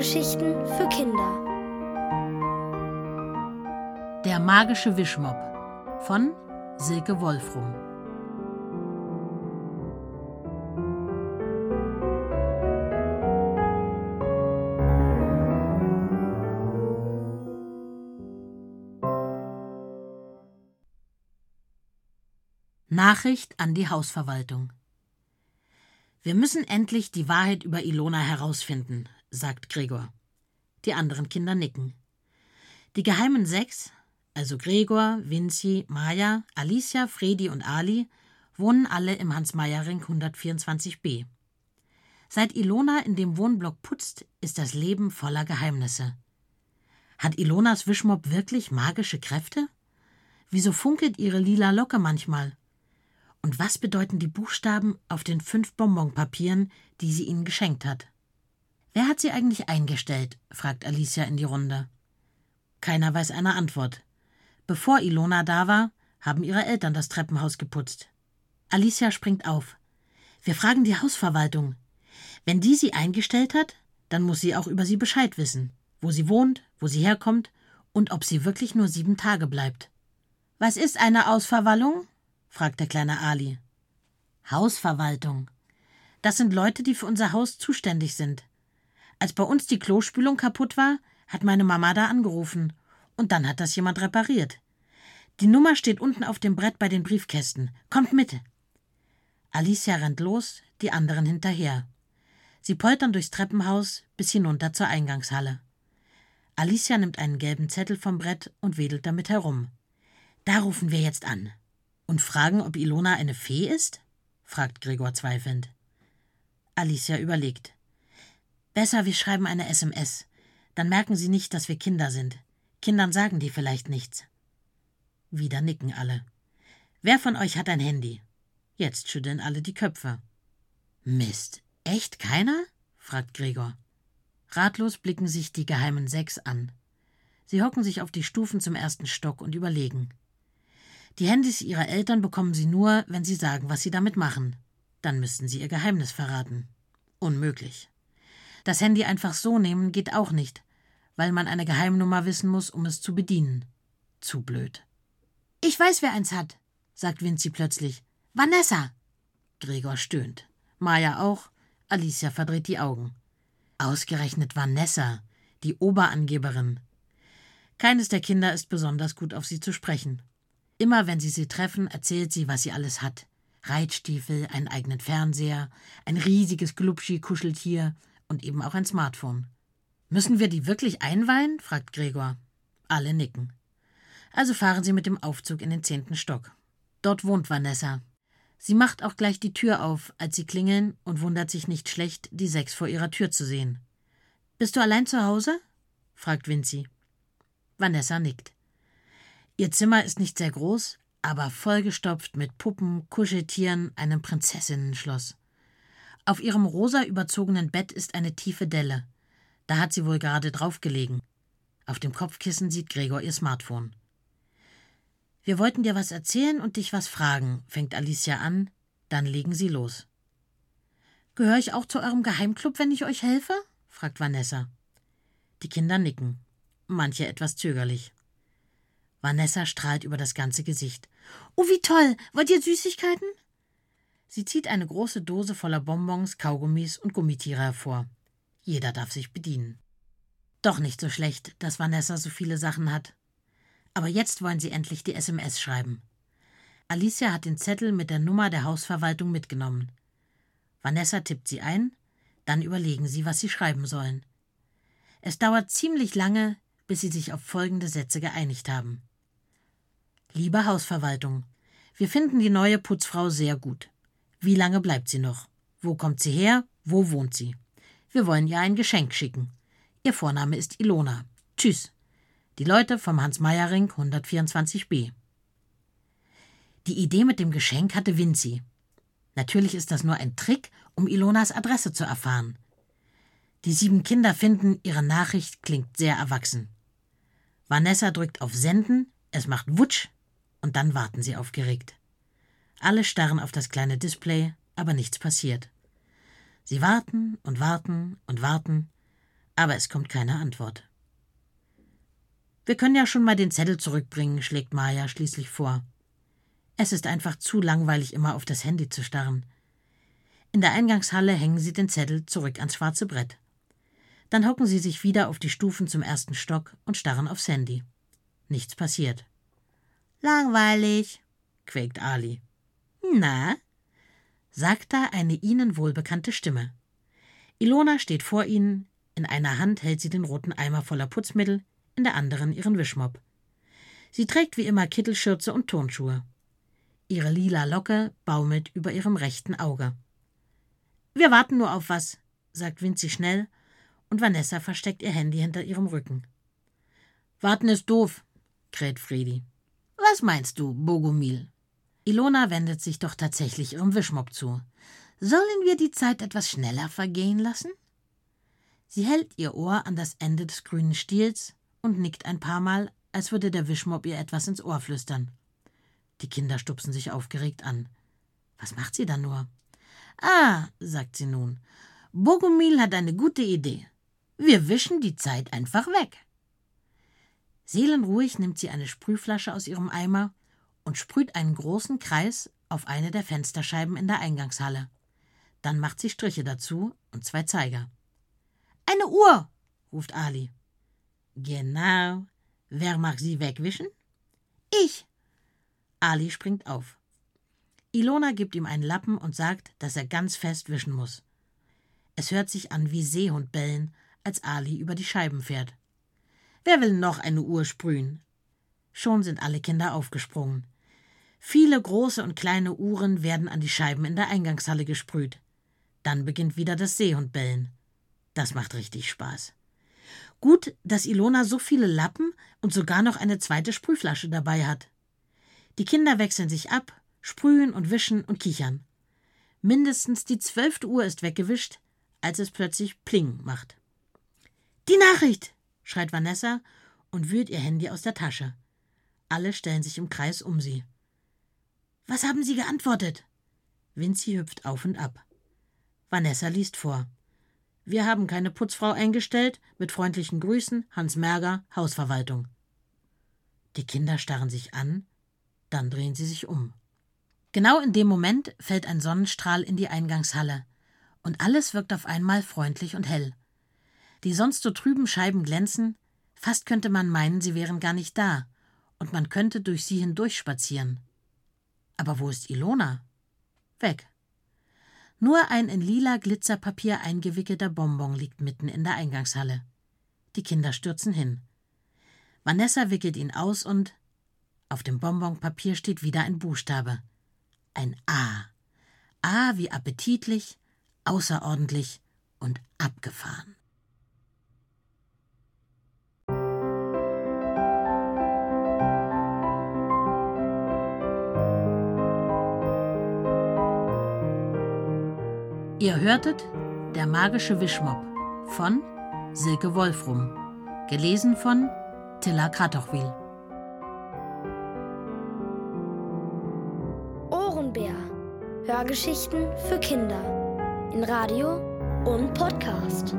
Hörgeschichten für Kinder. Der magische Wischmopp von Silke Wolfrum. Nachricht an die Hausverwaltung. Wir müssen endlich die Wahrheit über Ilona herausfinden, sagt Gregor. Die anderen Kinder nicken. Die geheimen sechs, also Gregor, Vinci, Maja, Alicia, Fredi und Ali, wohnen alle im Hans-Meyer-Ring 124b. Seit Ilona in dem Wohnblock putzt, ist das Leben voller Geheimnisse. Hat Ilonas Wischmopp wirklich magische Kräfte? Wieso funkelt ihre lila Locke manchmal? Und was bedeuten die Buchstaben auf den fünf Bonbonpapieren, die sie ihnen geschenkt hat? Wer hat sie eigentlich eingestellt? fragt Alicia in die Runde. Keiner weiß eine Antwort. Bevor Ilona da war, haben ihre Eltern das Treppenhaus geputzt. Alicia springt auf. Wir fragen die Hausverwaltung. Wenn die sie eingestellt hat, dann muss sie auch über sie Bescheid wissen, wo sie wohnt, wo sie herkommt und ob sie wirklich nur sieben Tage bleibt. Was ist eine Ausverwallung? fragt der kleine Ali. Hausverwaltung. Das sind Leute, die für unser Haus zuständig sind. Als bei uns die Klospülung kaputt war, hat meine Mama da angerufen. Und dann hat das jemand repariert. Die Nummer steht unten auf dem Brett bei den Briefkästen. Kommt mit. Alicia rennt los, die anderen hinterher. Sie poltern durchs Treppenhaus bis hinunter zur Eingangshalle. Alicia nimmt einen gelben Zettel vom Brett und wedelt damit herum. Da rufen wir jetzt an. Und fragen, ob Ilona eine Fee ist? fragt Gregor zweifelnd. Alicia überlegt. Besser, wir schreiben eine SMS. Dann merken sie nicht, dass wir Kinder sind. Kindern sagen die vielleicht nichts. Wieder nicken alle. Wer von euch hat ein Handy? Jetzt schütteln alle die Köpfe. Mist, echt keiner? fragt Gregor. Ratlos blicken sich die geheimen Sechs an. Sie hocken sich auf die Stufen zum ersten Stock und überlegen. Die Handys ihrer Eltern bekommen sie nur, wenn sie sagen, was sie damit machen. Dann müssten sie ihr Geheimnis verraten. Unmöglich. Das Handy einfach so nehmen geht auch nicht, weil man eine Geheimnummer wissen muss, um es zu bedienen. Zu blöd. Ich weiß, wer eins hat, sagt Vinci plötzlich. Vanessa. Gregor stöhnt. Maja auch. Alicia verdreht die Augen. Ausgerechnet Vanessa, die Oberangeberin. Keines der Kinder ist besonders gut auf sie zu sprechen. Immer wenn sie sie treffen, erzählt sie, was sie alles hat. Reitstiefel, einen eigenen Fernseher, ein riesiges Glubschi-Kuscheltier und eben auch ein Smartphone. Müssen wir die wirklich einweihen? fragt Gregor. Alle nicken. Also fahren sie mit dem Aufzug in den zehnten Stock. Dort wohnt Vanessa. Sie macht auch gleich die Tür auf, als sie klingeln und wundert sich nicht schlecht, die sechs vor ihrer Tür zu sehen. Bist du allein zu Hause? fragt Vinci. Vanessa nickt. Ihr Zimmer ist nicht sehr groß, aber vollgestopft mit Puppen, Kuscheltieren, einem Prinzessinnenschloss. Auf ihrem rosa überzogenen Bett ist eine tiefe Delle. Da hat sie wohl gerade draufgelegen. Auf dem Kopfkissen sieht Gregor ihr Smartphone. Wir wollten dir was erzählen und dich was fragen, fängt Alicia an, dann legen sie los. Gehöre ich auch zu eurem Geheimclub, wenn ich euch helfe? fragt Vanessa. Die Kinder nicken, manche etwas zögerlich. Vanessa strahlt über das ganze Gesicht. Oh, wie toll! Wollt ihr Süßigkeiten? Sie zieht eine große Dose voller Bonbons, Kaugummis und Gummitiere hervor. Jeder darf sich bedienen. Doch nicht so schlecht, dass Vanessa so viele Sachen hat. Aber jetzt wollen sie endlich die SMS schreiben. Alicia hat den Zettel mit der Nummer der Hausverwaltung mitgenommen. Vanessa tippt sie ein, dann überlegen sie, was sie schreiben sollen. Es dauert ziemlich lange, bis sie sich auf folgende Sätze geeinigt haben. Liebe Hausverwaltung, wir finden die neue Putzfrau sehr gut. Wie lange bleibt sie noch? Wo kommt sie her? Wo wohnt sie? Wir wollen ihr ein Geschenk schicken. Ihr Vorname ist Ilona. Tschüss. Die Leute vom Hans-Meyer-Ring 124b. Die Idee mit dem Geschenk hatte Vinci. Natürlich ist das nur ein Trick, um Ilonas Adresse zu erfahren. Die sieben Kinder finden, ihre Nachricht klingt sehr erwachsen. Vanessa drückt auf Senden, es macht Wutsch, und dann warten sie aufgeregt. Alle starren auf das kleine Display, aber nichts passiert. Sie warten und warten und warten, Aber es kommt keine Antwort. Wir können ja schon mal den Zettel zurückbringen, schlägt Maya schließlich vor. Es ist einfach zu langweilig, immer auf das Handy zu starren. In der Eingangshalle hängen sie den Zettel zurück ans schwarze Brett. Dann hocken sie sich wieder auf die Stufen zum ersten Stock und starren aufs Handy. Nichts passiert. Langweilig, quäkt Ali. Na? sagt da eine ihnen wohlbekannte Stimme. Ilona steht vor ihnen, in einer Hand hält sie den roten Eimer voller Putzmittel, in der anderen ihren Wischmopp. Sie trägt wie immer Kittelschürze und Turnschuhe. Ihre lila Locke baumelt über ihrem rechten Auge. Wir warten nur auf was, sagt Vinzi schnell, und Vanessa versteckt ihr Handy hinter ihrem Rücken. Warten ist doof, kräht Fredi. Was meinst du, Bogomil? Ilona wendet sich doch tatsächlich ihrem Wischmopp zu. Sollen wir die Zeit etwas schneller vergehen lassen? Sie hält ihr Ohr an das Ende des grünen Stiels und nickt ein paar Mal, als würde der Wischmopp ihr etwas ins Ohr flüstern. Die Kinder stupsen sich aufgeregt an. Was macht sie da nur? Ah, sagt sie nun, Bogomil hat eine gute Idee. Wir wischen die Zeit einfach weg. Seelenruhig nimmt sie eine Sprühflasche aus ihrem Eimer und sprüht einen großen Kreis auf eine der Fensterscheiben in der Eingangshalle. Dann macht sie Striche dazu und zwei Zeiger. Eine Uhr, ruft Ali. Genau. Wer mag sie wegwischen? Ich, Ali springt auf. Ilona gibt ihm einen Lappen und sagt, dass er ganz fest wischen muss. Es hört sich an wie Seehundbellen, als Ali über die Scheiben fährt. Wer will noch eine Uhr sprühen? Schon sind alle Kinder aufgesprungen. Viele große und kleine Uhren werden an die Scheiben in der Eingangshalle gesprüht. Dann beginnt wieder das Seehundbellen. Das macht richtig Spaß. Gut, dass Ilona so viele Lappen und sogar noch eine zweite Sprühflasche dabei hat. Die Kinder wechseln sich ab, sprühen und wischen und kichern. Mindestens die zwölfte Uhr ist weggewischt, als es plötzlich Pling macht. Die Nachricht! schreit Vanessa und wühlt ihr Handy aus der Tasche. Alle stellen sich im Kreis um sie. Was haben Sie geantwortet? Vinci hüpft auf und ab. Vanessa liest vor. Wir haben keine Putzfrau eingestellt. Mit freundlichen Grüßen, Hans Merger, Hausverwaltung. Die Kinder starren sich an, dann drehen sie sich um. Genau in dem Moment fällt ein Sonnenstrahl in die Eingangshalle, und alles wirkt auf einmal freundlich und hell. Die sonst so trüben Scheiben glänzen, fast könnte man meinen, sie wären gar nicht da, und man könnte durch sie hindurchspazieren. Aber wo ist Ilona? Weg. Nur ein in lila Glitzerpapier eingewickelter Bonbon liegt mitten in der Eingangshalle. Die Kinder stürzen hin. Vanessa wickelt ihn aus und auf dem Bonbonpapier steht wieder ein Buchstabe. Ein A. A wie appetitlich, außerordentlich und abgefahren. Ihr hörtet Der magische Wischmopp von Silke Wolfrum, gelesen von Tilla Kratochwil. Hörgeschichten für Kinder in Radio und Podcast.